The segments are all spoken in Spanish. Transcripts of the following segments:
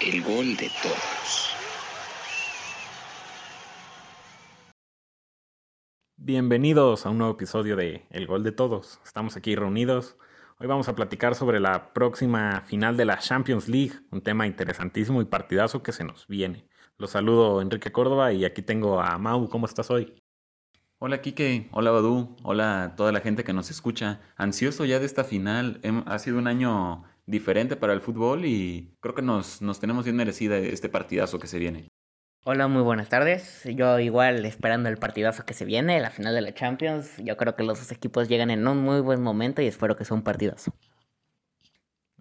el gol de todos. Bienvenidos a un nuevo episodio de El Gol de Todos. Estamos aquí reunidos. Hoy vamos a platicar sobre la próxima final de la Champions League, un tema interesantísimo y partidazo que se nos viene. Los saludo Enrique Córdoba y aquí tengo a Mau. ¿Cómo estás hoy? Hola Kike, hola Badu, hola a toda la gente que nos escucha. Ansioso ya de esta final. Ha sido un año diferente para el fútbol y creo que nos, nos tenemos bien merecida este partidazo que se viene. Hola, muy buenas tardes. Yo igual esperando el partidazo que se viene, la final de la Champions. Yo creo que los dos equipos llegan en un muy buen momento y espero que sea un partidazo.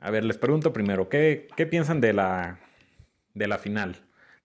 A ver, les pregunto primero, ¿qué, qué piensan de la, de la final?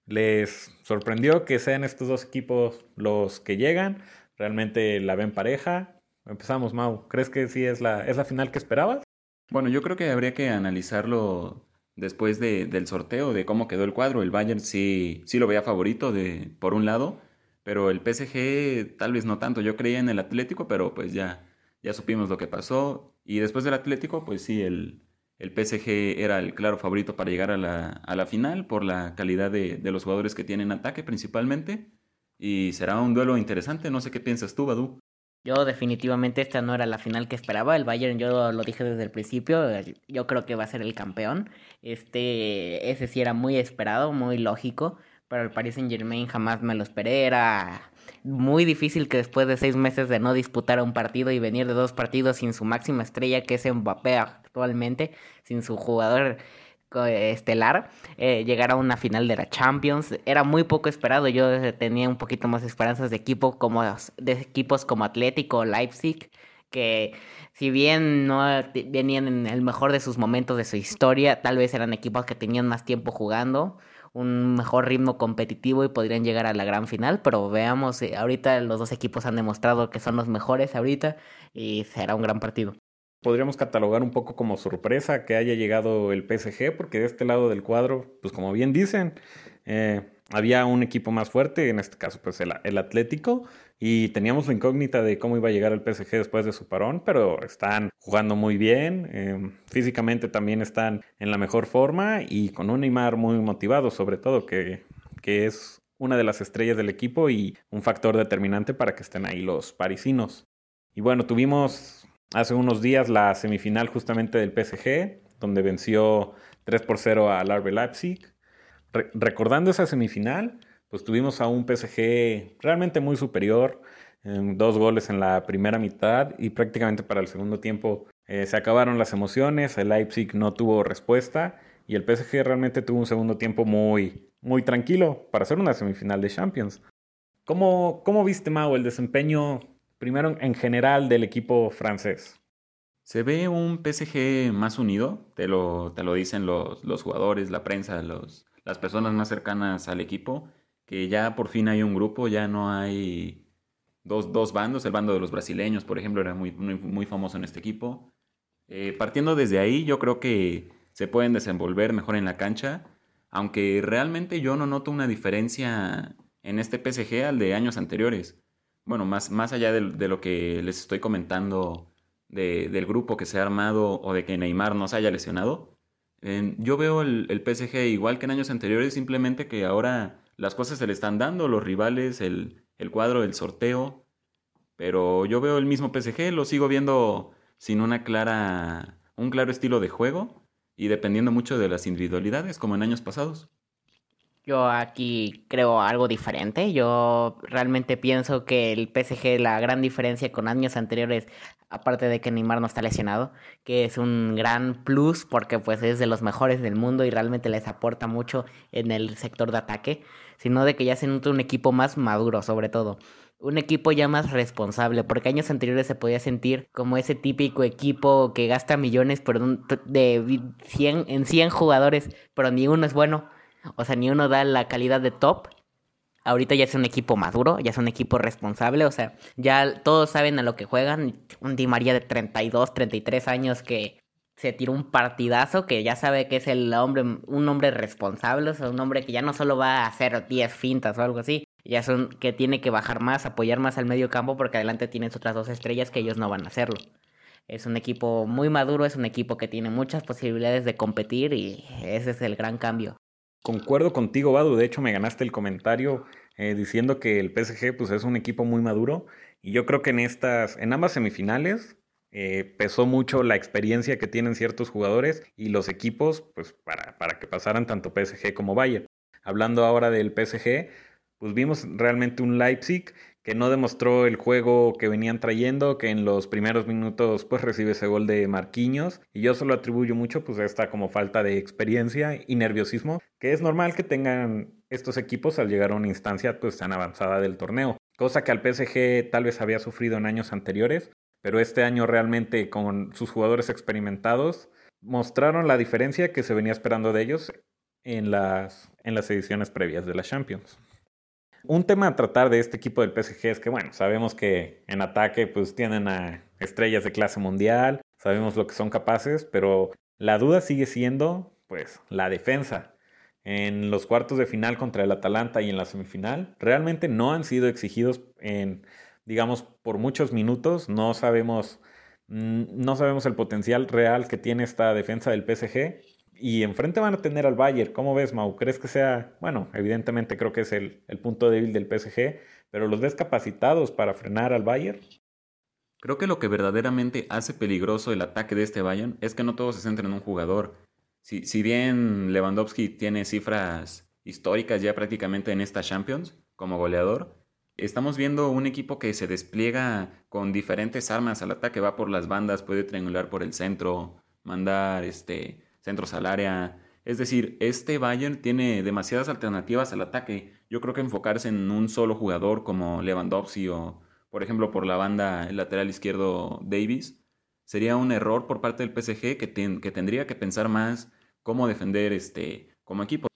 ¿Les sorprendió que sean estos dos equipos los que llegan? ¿Realmente la ven pareja? Empezamos, Mau. ¿Crees que sí es la, es la final que esperabas? Bueno, yo creo que habría que analizarlo después de, del sorteo, de cómo quedó el cuadro. El Bayern sí, sí lo veía favorito de, por un lado, pero el PSG tal vez no tanto. Yo creía en el Atlético, pero pues ya, ya supimos lo que pasó. Y después del Atlético, pues sí, el, el PSG era el claro favorito para llegar a la, a la final por la calidad de, de los jugadores que tienen ataque principalmente. Y será un duelo interesante. No sé qué piensas tú, Badu. Yo definitivamente esta no era la final que esperaba. El Bayern, yo lo dije desde el principio, yo creo que va a ser el campeón. Este, ese sí era muy esperado, muy lógico, pero el Paris Saint Germain jamás me lo esperé. Era muy difícil que después de seis meses de no disputar un partido y venir de dos partidos sin su máxima estrella, que es Mbappé actualmente, sin su jugador estelar, eh, llegar a una final de la Champions. Era muy poco esperado. Yo tenía un poquito más esperanzas de equipo como de equipos como Atlético, Leipzig, que si bien no venían en el mejor de sus momentos de su historia, tal vez eran equipos que tenían más tiempo jugando, un mejor ritmo competitivo y podrían llegar a la gran final, pero veamos, eh, ahorita los dos equipos han demostrado que son los mejores ahorita y será un gran partido podríamos catalogar un poco como sorpresa que haya llegado el PSG, porque de este lado del cuadro, pues como bien dicen, eh, había un equipo más fuerte, en este caso pues el, Atlético, y teníamos la incógnita de cómo iba a llegar el PSG después de su parón, pero están jugando muy bien, eh, físicamente también están en la mejor forma y con un Neymar muy motivado sobre todo, que, que es una de las estrellas del equipo y un factor determinante para que estén ahí los parisinos. Y bueno, tuvimos hace unos días la semifinal justamente del PSG, donde venció 3 por 0 al RB Leipzig. recordando esa semifinal, pues tuvimos a un PSG realmente muy superior, dos goles en la primera mitad y prácticamente para el segundo tiempo eh, se acabaron las emociones, el Leipzig no tuvo respuesta y el PSG realmente tuvo un segundo tiempo muy, muy tranquilo para hacer una semifinal de Champions. ¿Cómo, cómo viste, Mau, el desempeño primero en general del equipo francés? Se ve un PSG más unido, te lo, te lo dicen los, los jugadores, la prensa, los, las personas más cercanas al equipo, que ya por fin hay un grupo, ya no hay dos, dos bandos, el bando de los brasileños, por ejemplo, era muy, muy, famoso en este equipo. Eh, partiendo desde ahí, yo creo que se pueden desenvolver mejor en la cancha, aunque realmente yo no noto una diferencia en este PSG al de años anteriores bueno, más, más allá de, lo que les estoy comentando del grupo que se ha armado o de que Neymar no se haya lesionado, yo veo el, el, PSG igual que en años anteriores, simplemente que ahora las cosas se le están dando, los rivales, el, el cuadro, el sorteo, pero yo veo el mismo PSG, lo sigo viendo sin una clara, un claro estilo de juego y dependiendo mucho de las individualidades, como en años pasados. Yo aquí creo algo diferente. Yo realmente pienso que el PSG, la gran diferencia con años anteriores, aparte de que Neymar no está lesionado, que es un gran plus porque pues es de los mejores del mundo y realmente les aporta mucho en el sector de ataque, sino de que ya se nota un equipo más maduro sobre todo. Un equipo ya más responsable, porque años anteriores se podía sentir como ese típico equipo que gasta millones pero de 100, en 100 jugadores, pero ni uno es bueno o sea, ni uno da la calidad de top. Ahorita ya es un equipo maduro, ya es un equipo responsable, o sea, ya todos saben a lo que juegan. Un Di María de 32, 33 años que se tiró un partidazo, que ya sabe que es el hombre, un hombre responsable, o sea, un hombre que ya no solo va a hacer 10 fintas o algo así, ya son que tiene que bajar más, apoyar más al medio campo porque adelante tienes otras dos estrellas que ellos no van a hacerlo. Es un equipo muy maduro, es un equipo que tiene muchas posibilidades de competir y ese es el gran cambio. Concuerdo contigo, Badu. De hecho, me ganaste el comentario eh, diciendo que el PSG pues, es un equipo muy maduro. Y yo creo que en estas, en ambas semifinales, eh, pesó mucho la experiencia que tienen ciertos jugadores y los equipos, pues, para, para que pasaran tanto PSG como Bayern. Hablando ahora del PSG, pues vimos realmente un Leipzig que no demostró el juego que venían trayendo, que en los primeros minutos pues recibe ese gol de Marquinhos y yo solo atribuyo mucho pues a esta como falta de experiencia y nerviosismo, que es normal que tengan estos equipos al llegar a una instancia pues tan avanzada del torneo, cosa que al PSG tal vez había sufrido en años anteriores, pero este año realmente con sus jugadores experimentados mostraron la diferencia que se venía esperando de ellos en las, en las ediciones previas de la Champions. Un tema a tratar de este equipo del PSG es que, bueno, sabemos que en ataque pues tienen a estrellas de clase mundial, sabemos lo que son capaces, pero la duda sigue siendo pues la defensa. En los cuartos de final contra el Atalanta y en la semifinal realmente no han sido exigidos en, digamos, por muchos minutos. No sabemos, mm, no sabemos el potencial real que tiene esta defensa del PSG y enfrente van a tener al Bayern. ¿Cómo ves, Mau? ¿Crees que sea, bueno, evidentemente creo que es el, el punto débil del PSG, pero los ves capacitados para frenar al Bayern? Creo que lo que verdaderamente hace peligroso el ataque de este Bayern es que no todo se centra en un jugador. Si, si bien Lewandowski tiene cifras históricas ya prácticamente en esta Champions como goleador, estamos viendo un equipo que se despliega con diferentes armas al ataque, va por las bandas, puede triangular por el centro, mandar este centros al área. Es decir, este Bayern tiene demasiadas alternativas al ataque. Yo creo que enfocarse en un solo jugador como Lewandowski o, por ejemplo, por la banda el lateral izquierdo Davis, sería un error por parte del PSG que, que tendría que pensar más cómo defender este, como equipo.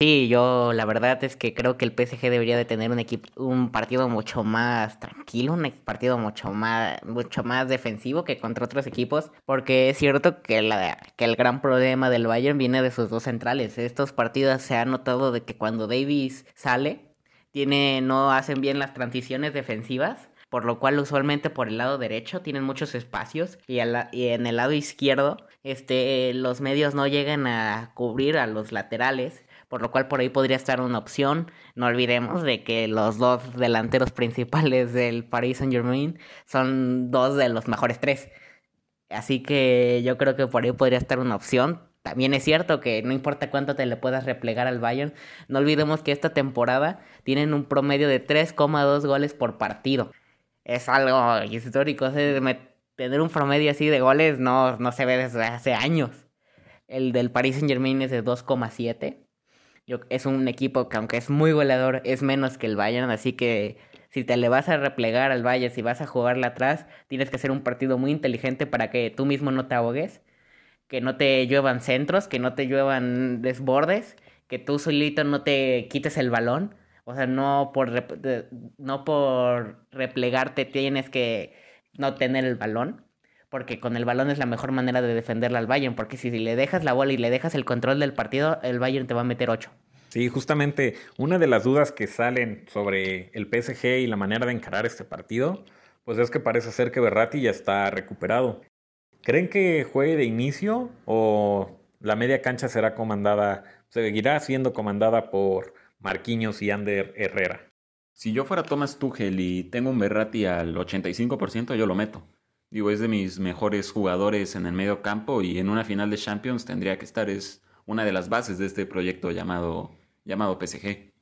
Sí, yo la verdad es que creo que el PSG debería de tener un equipo, un partido mucho más tranquilo, un partido mucho más, mucho más defensivo que contra otros equipos, porque es cierto que, la, que el gran problema del Bayern viene de sus dos centrales. Estos partidos se ha notado de que cuando Davis sale, tiene, no hacen bien las transiciones defensivas por lo cual usualmente por el lado derecho tienen muchos espacios y, y, en el lado izquierdo este, los medios no llegan a cubrir a los laterales por lo cual por ahí podría estar una opción. No olvidemos de que los dos delanteros principales del Paris Saint Germain son dos de los mejores tres. Así que yo creo que por ahí podría estar una opción. También es cierto que no importa cuánto te le puedas replegar al Bayern, no olvidemos que esta temporada tienen un promedio de 3,2 goles por partido. Es algo histórico, tener un promedio así de goles no, no se ve desde hace años. El del Paris Saint Germain es de 2,7 es un equipo que aunque es muy goleador, es menos que el Bayern, así que si te le vas a replegar al Bayern, si vas a jugarle atrás, tienes que hacer un partido muy inteligente para que tú mismo no te ahogues, que no te lluevan centros, que no te lluevan desbordes, que tú solito no te quites el balón. O sea, no por, no por replegarte tienes que no tener el balón porque con el balón es la mejor manera de defenderla al Bayern, porque si, le dejas la bola y le dejas el control del partido, el Bayern te va a meter 8. Sí, justamente una de las dudas que salen sobre el PSG y la manera de encarar este partido, pues es que parece ser que Berratti ya está recuperado. ¿Creen que juegue de inicio o la media cancha será comandada, seguirá siendo comandada por Marquinhos y Ander Herrera? Si yo fuera Thomas Tuchel y tengo un Berratti al 85%, yo lo meto. Digo, es de mis mejores jugadores en el medio campo y en una final de Champions tendría que estar. Es una de las bases de este proyecto llamado, llamado PSG.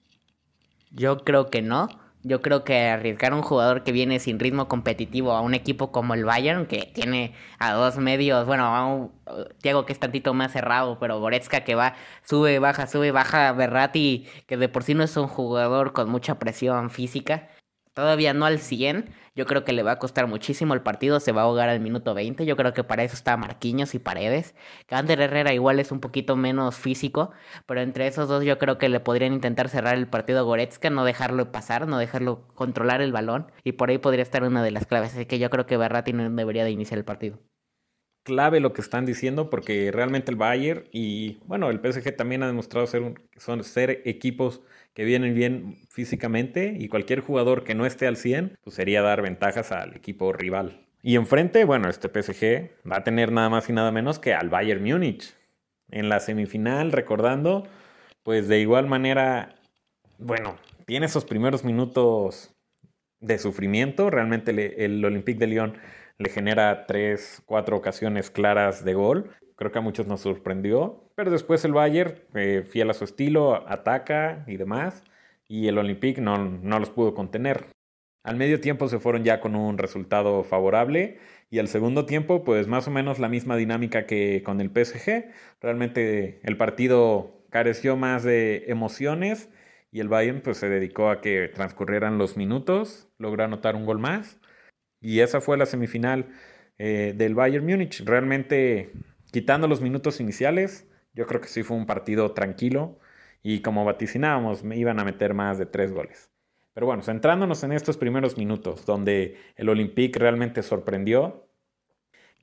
Yo creo que no. Yo creo que arriesgar a un jugador que viene sin ritmo competitivo a un equipo como el Bayern, que tiene a dos medios, bueno, a un Diego que es tantito más cerrado, pero Goretzka que va, sube, baja, sube, baja, Berratti, que de por sí no es un jugador con mucha presión física, todavía no al 100, yo creo que le va a costar muchísimo el partido, se va a ahogar al minuto 20. Yo creo que para eso está Marquinhos y Paredes. Cander Herrera igual es un poquito menos físico, pero entre esos dos yo creo que le podrían intentar cerrar el partido a Goretzka, no dejarlo pasar, no dejarlo controlar el balón, y por ahí podría estar una de las claves. Así que yo creo que Berratti no debería de iniciar el partido clave lo que están diciendo porque realmente el Bayern y bueno, el PSG también ha demostrado ser, son, ser equipos que vienen bien físicamente y cualquier jugador que no esté al 100 pues sería dar ventajas al equipo rival. Y enfrente, bueno, este PSG va a tener nada más y nada menos que al Bayern Múnich. En la semifinal, recordando, pues de igual manera, bueno, tiene esos primeros minutos de sufrimiento. Realmente el Olympique de Lyon le genera tres, cuatro ocasiones claras de gol. Creo que a muchos nos sorprendió. Pero después el Bayern, eh, fiel a su estilo, ataca y demás. Y el Olympique no, no los pudo contener. Al medio tiempo se fueron ya con un resultado favorable. Y al segundo tiempo, pues más o menos la misma dinámica que con el PSG. Realmente el partido careció más de emociones y el Bayern pues se dedicó a que transcurrieran los minutos, logró anotar un gol más y esa fue la semifinal eh, del Bayern Múnich. Realmente, quitando los minutos iniciales, yo creo que sí fue un partido tranquilo y como vaticinábamos, me iban a meter más de tres goles. Pero bueno, centrándonos en estos primeros minutos, donde el Olympique realmente sorprendió,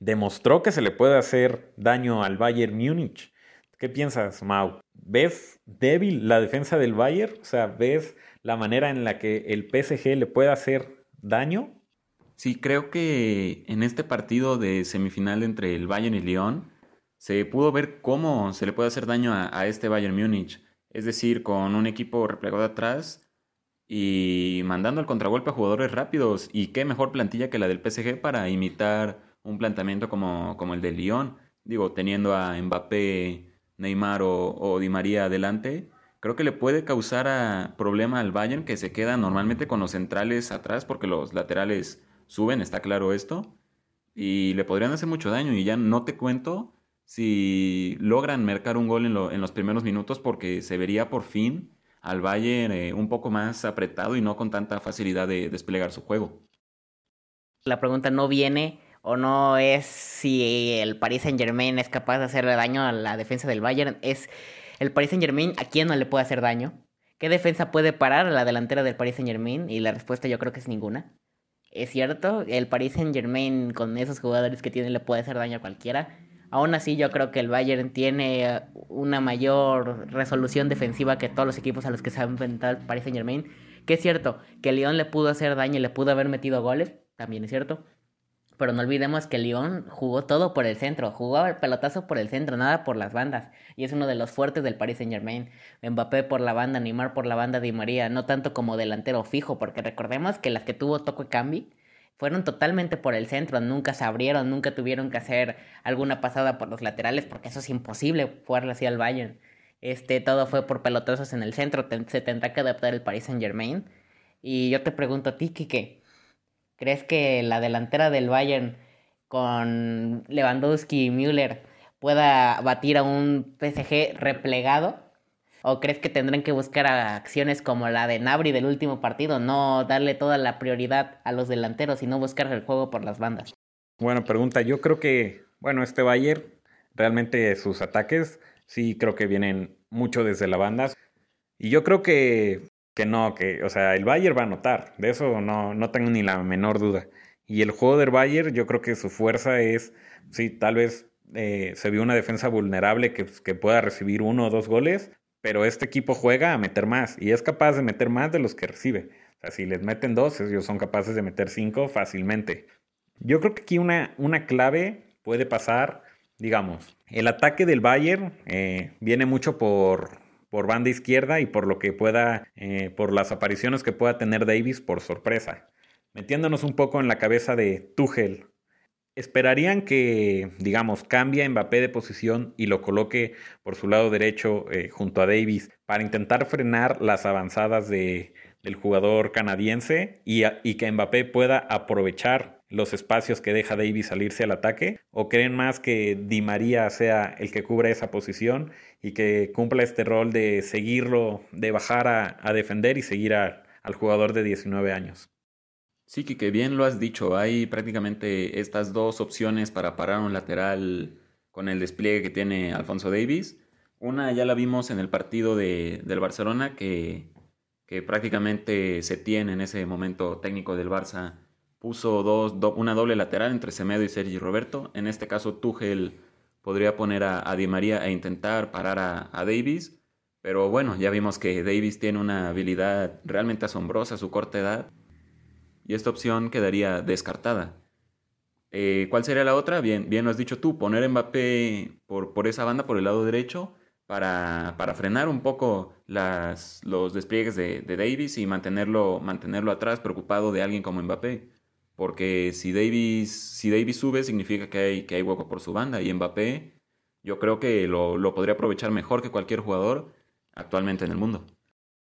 demostró que se le puede hacer daño al Bayern Múnich. ¿Qué piensas, Mau? ¿Ves débil la defensa del Bayern? O sea, ¿ves la manera en la que el PSG le puede hacer daño? Sí, creo que en este partido de semifinal entre el Bayern y Lyon se pudo ver cómo se le puede hacer daño a, este Bayern Múnich. Es decir, con un equipo replegado atrás y mandando al contragolpe a jugadores rápidos. Y qué mejor plantilla que la del PSG para imitar un planteamiento como, como el de Lyon. Digo, teniendo a Mbappé, Neymar o, Di María adelante, creo que le puede causar problema al Bayern que se queda normalmente con los centrales atrás porque los laterales suben, está claro esto, y le podrían hacer mucho daño. Y ya no te cuento si logran marcar un gol en, los primeros minutos porque se vería por fin al Bayern eh, un poco más apretado y no con tanta facilidad de desplegar su juego. La pregunta no viene o no es si el Paris Saint Germain es capaz de hacerle daño a la defensa del Bayern, es el Paris Saint Germain a quién no le puede hacer daño. ¿Qué defensa puede parar a la delantera del Paris Saint Germain? Y la respuesta yo creo que es ninguna es cierto, el Paris Saint Germain con esos jugadores que tiene le puede hacer daño a cualquiera. Aún así, yo creo que el Bayern tiene una mayor resolución defensiva que todos los equipos a los que se ha enfrentado el Paris Saint Germain. Que es cierto, que León le pudo hacer daño y le pudo haber metido goles, también es cierto. Pero no olvidemos que Lyon jugó todo por el centro, jugaba el pelotazo por el centro, nada por las bandas. Y es uno de los fuertes del Paris Saint Germain. Mbappé por la banda, Neymar por la banda Di María, no tanto como delantero fijo, porque recordemos que las que tuvo Toco Cambi fueron totalmente por el centro, nunca se abrieron, nunca tuvieron que hacer alguna pasada por los laterales, porque eso es imposible jugarle así al Bayern. Este, todo fue por pelotazos en el centro, se tendrá que adaptar el Paris Saint Germain. Y yo te pregunto a ti, Kike, ¿Crees que la delantera del Bayern con Lewandowski y Müller pueda batir a un PSG replegado? ¿O crees que tendrán que buscar acciones como la de Nabri del último partido? No darle toda la prioridad a los delanteros, sino buscar el juego por las bandas. Buena pregunta. Yo creo que, bueno, este Bayern, realmente sus ataques sí creo que vienen mucho desde la banda. Y yo creo que que no, que, o sea, el Bayern va a anotar, de eso no, no tengo ni la menor duda. Y el juego del Bayern, yo creo que su fuerza es, sí, tal vez eh, se vio una defensa vulnerable que, que pueda recibir uno o dos goles, pero este equipo juega a meter más y es capaz de meter más de los que recibe. O sea, si les meten dos, ellos son capaces de meter cinco fácilmente. Yo creo que aquí una, una clave puede pasar, digamos, el ataque del Bayern eh, viene mucho por, por banda izquierda y por lo que pueda, eh, por las apariciones que pueda tener Davis por sorpresa. Metiéndonos un poco en la cabeza de Tuchel, ¿esperarían que, digamos, cambie Mbappé de posición y lo coloque por su lado derecho eh, junto a Davis para intentar frenar las avanzadas de, del jugador canadiense y, y que Mbappé pueda aprovechar los espacios que deja Davis salirse al ataque? ¿O creen más que Di María sea el que cubra esa posición y que cumpla este rol de seguirlo, de bajar a, defender y seguir al jugador de 19 años? Sí, que bien lo has dicho. Hay prácticamente estas dos opciones para parar un lateral con el despliegue que tiene Alfonso Davis. Una ya la vimos en el partido de, del Barcelona, que, que prácticamente se tiene en ese momento técnico del Barça puso dos, una doble lateral entre Semedo y Sergi Roberto. En este caso, Tuchel podría poner a, Di María e intentar parar a, Davis. Pero bueno, ya vimos que Davis tiene una habilidad realmente asombrosa a su corta edad. Y esta opción quedaría descartada. Eh, ¿Cuál sería la otra? Bien, bien lo has dicho tú, poner Mbappé por, por esa banda, por el lado derecho, para, para frenar un poco las, los despliegues de, de, Davis y mantenerlo, mantenerlo atrás, preocupado de alguien como Mbappé. Porque si Davis, si Davis sube, significa que hay, que hay hueco por su banda. Y Mbappé, yo creo que lo, lo podría aprovechar mejor que cualquier jugador actualmente en el mundo.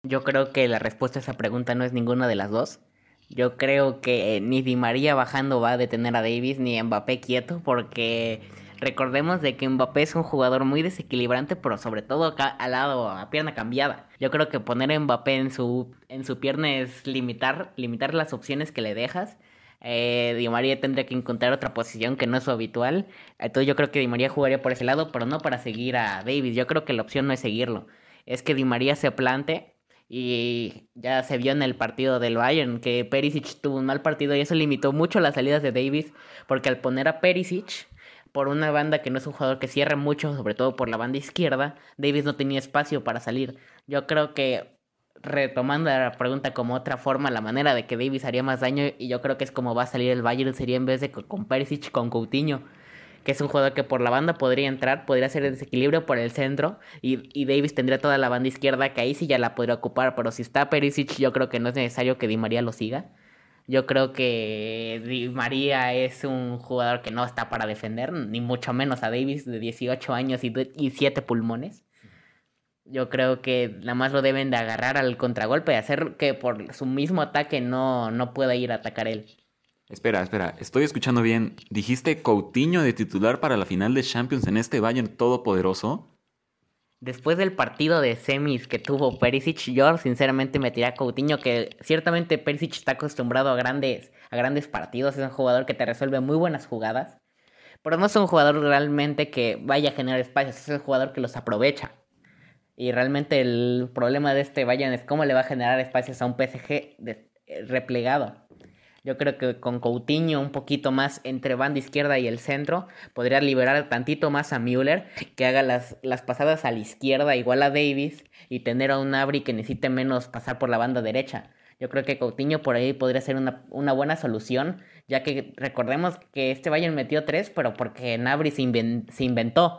Yo creo que la respuesta a esa pregunta no es ninguna de las dos. Yo creo que ni Di María bajando va a detener a Davis ni Mbappé quieto porque recordemos de que Mbappé es un jugador muy desequilibrante, pero sobre todo al lado, a pierna cambiada. Yo creo que poner a Mbappé en su, en su pierna es limitar, limitar las opciones que le dejas. Eh, Di María tendría que encontrar otra posición que no es su habitual. Entonces yo creo que Di María jugaría por ese lado, pero no para seguir a Davis. Yo creo que la opción no es seguirlo. Es que Di María se plante y ya se vio en el partido del Bayern que Perisic tuvo un mal partido y eso limitó mucho las salidas de Davis porque al poner a Perisic por una banda que no es un jugador que cierre mucho, sobre todo por la banda izquierda, Davis no tenía espacio para salir. Yo creo que retomando la pregunta como otra forma, la manera de que Davis haría más daño y yo creo que es como va a salir el Bayern sería en vez de con Perisic con Coutinho que es un jugador que por la banda podría entrar, podría hacer el desequilibrio por el centro y, y, Davis tendría toda la banda izquierda que ahí sí ya la podría ocupar, pero si está Perisic yo creo que no es necesario que Di María lo siga. Yo creo que Di María es un jugador que no está para defender, ni mucho menos a Davis de 18 años y, y 7 pulmones. Yo creo que nada más lo deben de agarrar al contragolpe y hacer que por su mismo ataque no, no pueda ir a atacar él. Espera, espera, estoy escuchando bien. ¿Dijiste Coutinho de titular para la final de Champions en este Bayern todopoderoso? Después del partido de semis que tuvo Perisic, yo sinceramente me tiré a Coutinho, que ciertamente Perisic está acostumbrado a grandes, a grandes partidos, es un jugador que te resuelve muy buenas jugadas, pero no es un jugador realmente que vaya a generar espacios, es un jugador que los aprovecha. Y realmente el problema de este Bayern es cómo le va a generar espacios a un PSG replegado. Yo creo que con Coutinho un poquito más entre banda izquierda y el centro, podría liberar tantito más a Müller, que haga las, las pasadas a la izquierda igual a Davis y tener a un Abri que necesite menos pasar por la banda derecha. Yo creo que Coutinho por ahí podría ser una, una buena solución, ya que recordemos que este Bayern metió tres, pero porque Nabri se, se inventó.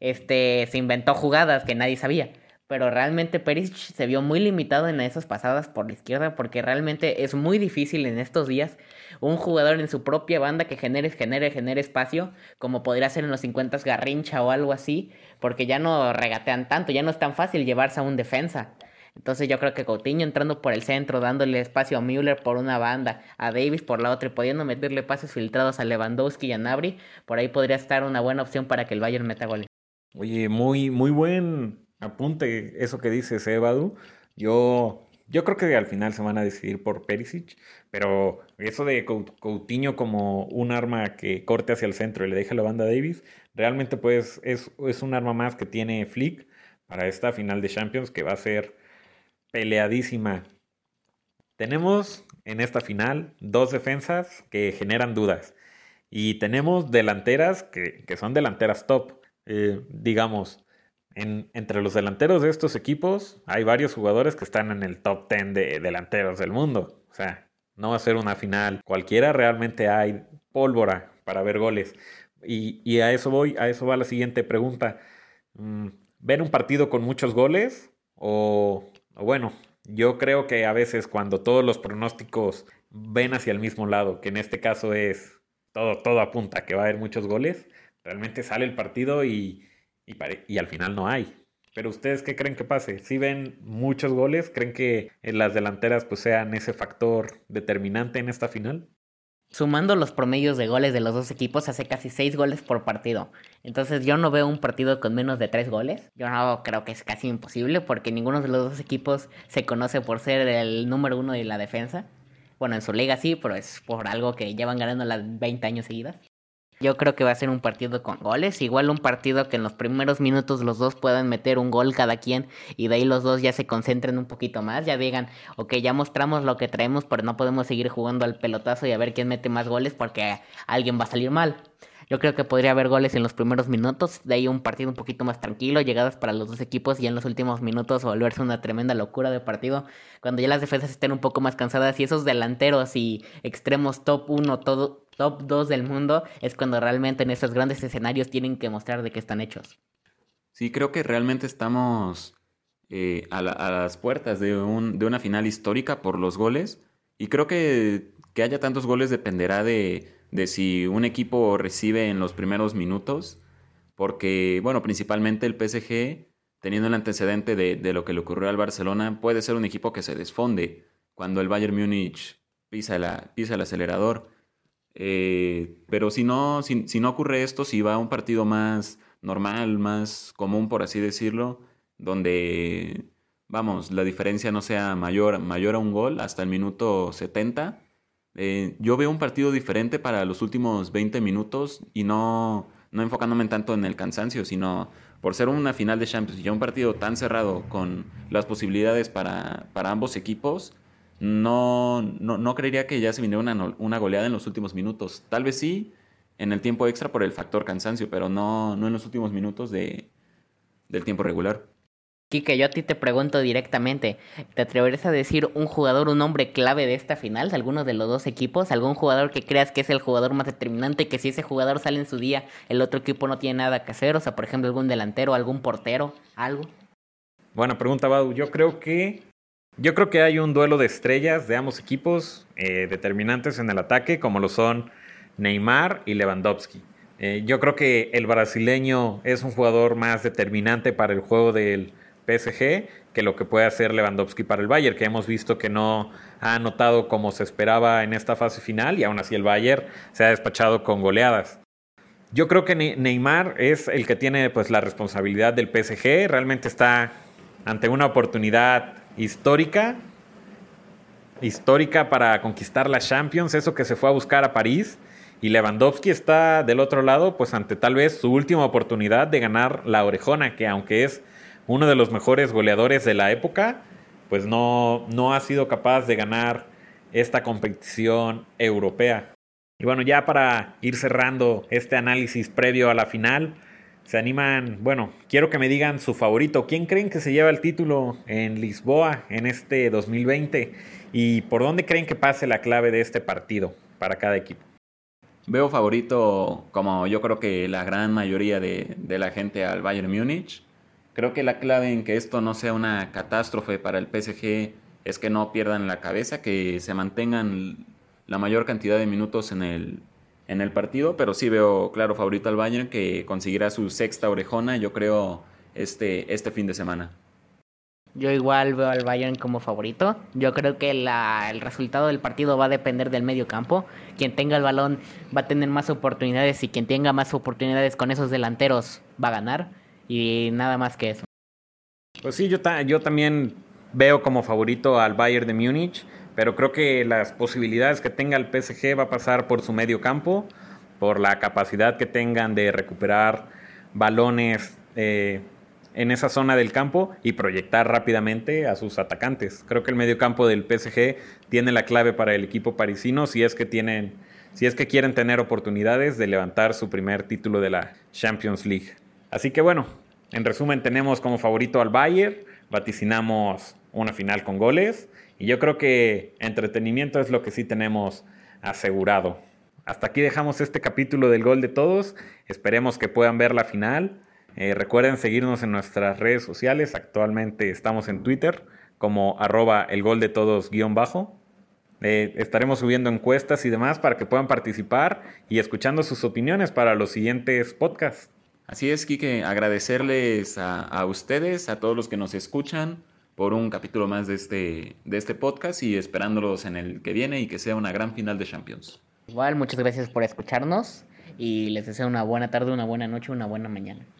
Este, se inventó jugadas que nadie sabía pero realmente Perisic se vio muy limitado en esas pasadas por la izquierda porque realmente es muy difícil en estos días un jugador en su propia banda que genere, genere, genere espacio, como podría ser en los 50 Garrincha o algo así, porque ya no regatean tanto, ya no es tan fácil llevarse a un defensa. Entonces yo creo que Coutinho entrando por el centro, dándole espacio a Müller por una banda, a Davis por la otra y pudiendo meterle pases filtrados a Lewandowski y a Nabri, por ahí podría estar una buena opción para que el Bayern meta goles. Oye, muy, muy buen apunte eso que dices, Evadu. Yo, yo creo que al final se van a decidir por Perisic, pero eso de Coutinho como un arma que corte hacia el centro y le deje la banda Davis, realmente pues es, es un arma más que tiene Flick para esta final de Champions que va a ser peleadísima. Tenemos en esta final dos defensas que generan dudas y tenemos delanteras que, que son delanteras top. Eh, digamos, entre los delanteros de estos equipos hay varios jugadores que están en el top 10 de delanteros del mundo. O sea, no va a ser una final cualquiera, realmente hay pólvora para ver goles. Y, a eso voy, a eso va la siguiente pregunta. Mm, ¿Ver un partido con muchos goles? O, o bueno, yo creo que a veces cuando todos los pronósticos ven hacia el mismo lado, que en este caso es todo, todo apunta que va a haber muchos goles, realmente sale el partido y y, al final no hay. Pero ustedes qué creen que pase? Si ven muchos goles, ¿creen que las delanteras pues sean ese factor determinante en esta final? Sumando los promedios de goles de los dos equipos, hace casi seis goles por partido. Entonces yo no veo un partido con menos de tres goles. Yo no creo que es casi imposible porque ninguno de los dos equipos se conoce por ser el número uno de la defensa. Bueno, en su liga sí, pero es por algo que llevan ganando las 20 años seguidas. Yo creo que va a ser un partido con goles, igual un partido que en los primeros minutos los dos puedan meter un gol cada quien y de ahí los dos ya se concentren un poquito más, ya digan, ok, ya mostramos lo que traemos, pero no podemos seguir jugando al pelotazo y a ver quién mete más goles porque alguien va a salir mal. Yo creo que podría haber goles en los primeros minutos, de ahí un partido un poquito más tranquilo, llegadas para los dos equipos y en los últimos minutos volverse una tremenda locura de partido, cuando ya las defensas estén un poco más cansadas y esos delanteros y extremos top 1, todo, top 2 del mundo es cuando realmente en esos grandes escenarios tienen que mostrar de qué están hechos. Sí, creo que realmente estamos eh, a, las puertas de, un, de, una final histórica por los goles. Y creo que que haya tantos goles dependerá de, si un equipo recibe en los primeros minutos. Porque, bueno, principalmente el PSG, teniendo el antecedente de, lo que le ocurrió al Barcelona, puede ser un equipo que se desfonde cuando el Bayern Múnich pisa el acelerador. Eh, pero si no, si, no ocurre esto, si va a un partido más normal, más común, por así decirlo, donde, vamos, la diferencia no sea mayor, mayor a un gol hasta el minuto 70, eh, yo veo un partido diferente para los últimos 20 minutos y no, no enfocándome tanto en el cansancio, sino por ser una final de Champions y ya un partido tan cerrado con las posibilidades para, para ambos equipos, no, no, no, creería que ya se viniera una, una, goleada en los últimos minutos. Tal vez sí en el tiempo extra por el factor cansancio, pero no, no en los últimos minutos de, del tiempo regular. Kike, yo a ti te pregunto directamente, ¿te atreverías a decir un jugador, un hombre clave de esta final, de alguno de los dos equipos? ¿Algún jugador que creas que es el jugador más determinante, que si ese jugador sale en su día, el otro equipo no tiene nada que hacer? O sea, por ejemplo, algún delantero, algún portero, algo. Buena pregunta, Badu. Yo creo que yo creo que hay un duelo de estrellas de ambos equipos eh, determinantes en el ataque, como lo son Neymar y Lewandowski. Eh, yo creo que el brasileño es un jugador más determinante para el juego del PSG que lo que puede hacer Lewandowski para el Bayern, que hemos visto que no ha anotado como se esperaba en esta fase final y aún así el Bayern se ha despachado con goleadas. Yo creo que Neymar es el que tiene pues la responsabilidad del PSG, realmente está ante una oportunidad histórica histórica para conquistar la Champions, eso que se fue a buscar a París y Lewandowski está del otro lado, pues ante tal vez su última oportunidad de ganar la orejona, que aunque es uno de los mejores goleadores de la época, pues no, no ha sido capaz de ganar esta competición europea. Y bueno, ya para ir cerrando este análisis previo a la final, se animan, bueno, quiero que me digan su favorito. ¿Quién creen que se lleva el título en Lisboa en este 2020? ¿Y por dónde creen que pase la clave de este partido para cada equipo? Veo favorito, como yo creo que la gran mayoría de, la gente, al Bayern Múnich. Creo que la clave en que esto no sea una catástrofe para el PSG es que no pierdan la cabeza, que se mantengan la mayor cantidad de minutos en el, en el partido, pero sí veo claro favorito al Bayern que conseguirá su sexta orejona, yo creo, este, este fin de semana. Yo igual veo al Bayern como favorito. Yo creo que la, el resultado del partido va a depender del medio campo. Quien tenga el balón va a tener más oportunidades y quien tenga más oportunidades con esos delanteros va a ganar y nada más que eso. Pues sí, yo, yo también veo como favorito al Bayern de Múnich, pero creo que las posibilidades que tenga el PSG va a pasar por su medio campo, por la capacidad que tengan de recuperar balones eh, en esa zona del campo y proyectar rápidamente a sus atacantes. Creo que el medio campo del PSG tiene la clave para el equipo parisino si es que tienen, si es que quieren tener oportunidades de levantar su primer título de la Champions League. Así que bueno, en resumen tenemos como favorito al Bayern, vaticinamos una final con goles y yo creo que entretenimiento es lo que sí tenemos asegurado. Hasta aquí dejamos este capítulo del gol de todos. Esperemos que puedan ver la final. Eh, recuerden seguirnos en nuestras redes sociales. Actualmente estamos en Twitter como arroba el gol de todos bajo. Eh, estaremos subiendo encuestas y demás para que puedan participar y escuchando sus opiniones para los siguientes podcasts. Así es, Kike, agradecerles a, ustedes, a todos los que nos escuchan, por un capítulo más de este, de este podcast y esperándolos en el que viene y que sea una gran final de Champions. Igual, muchas gracias por escucharnos y les deseo una buena tarde, una buena noche, una buena mañana.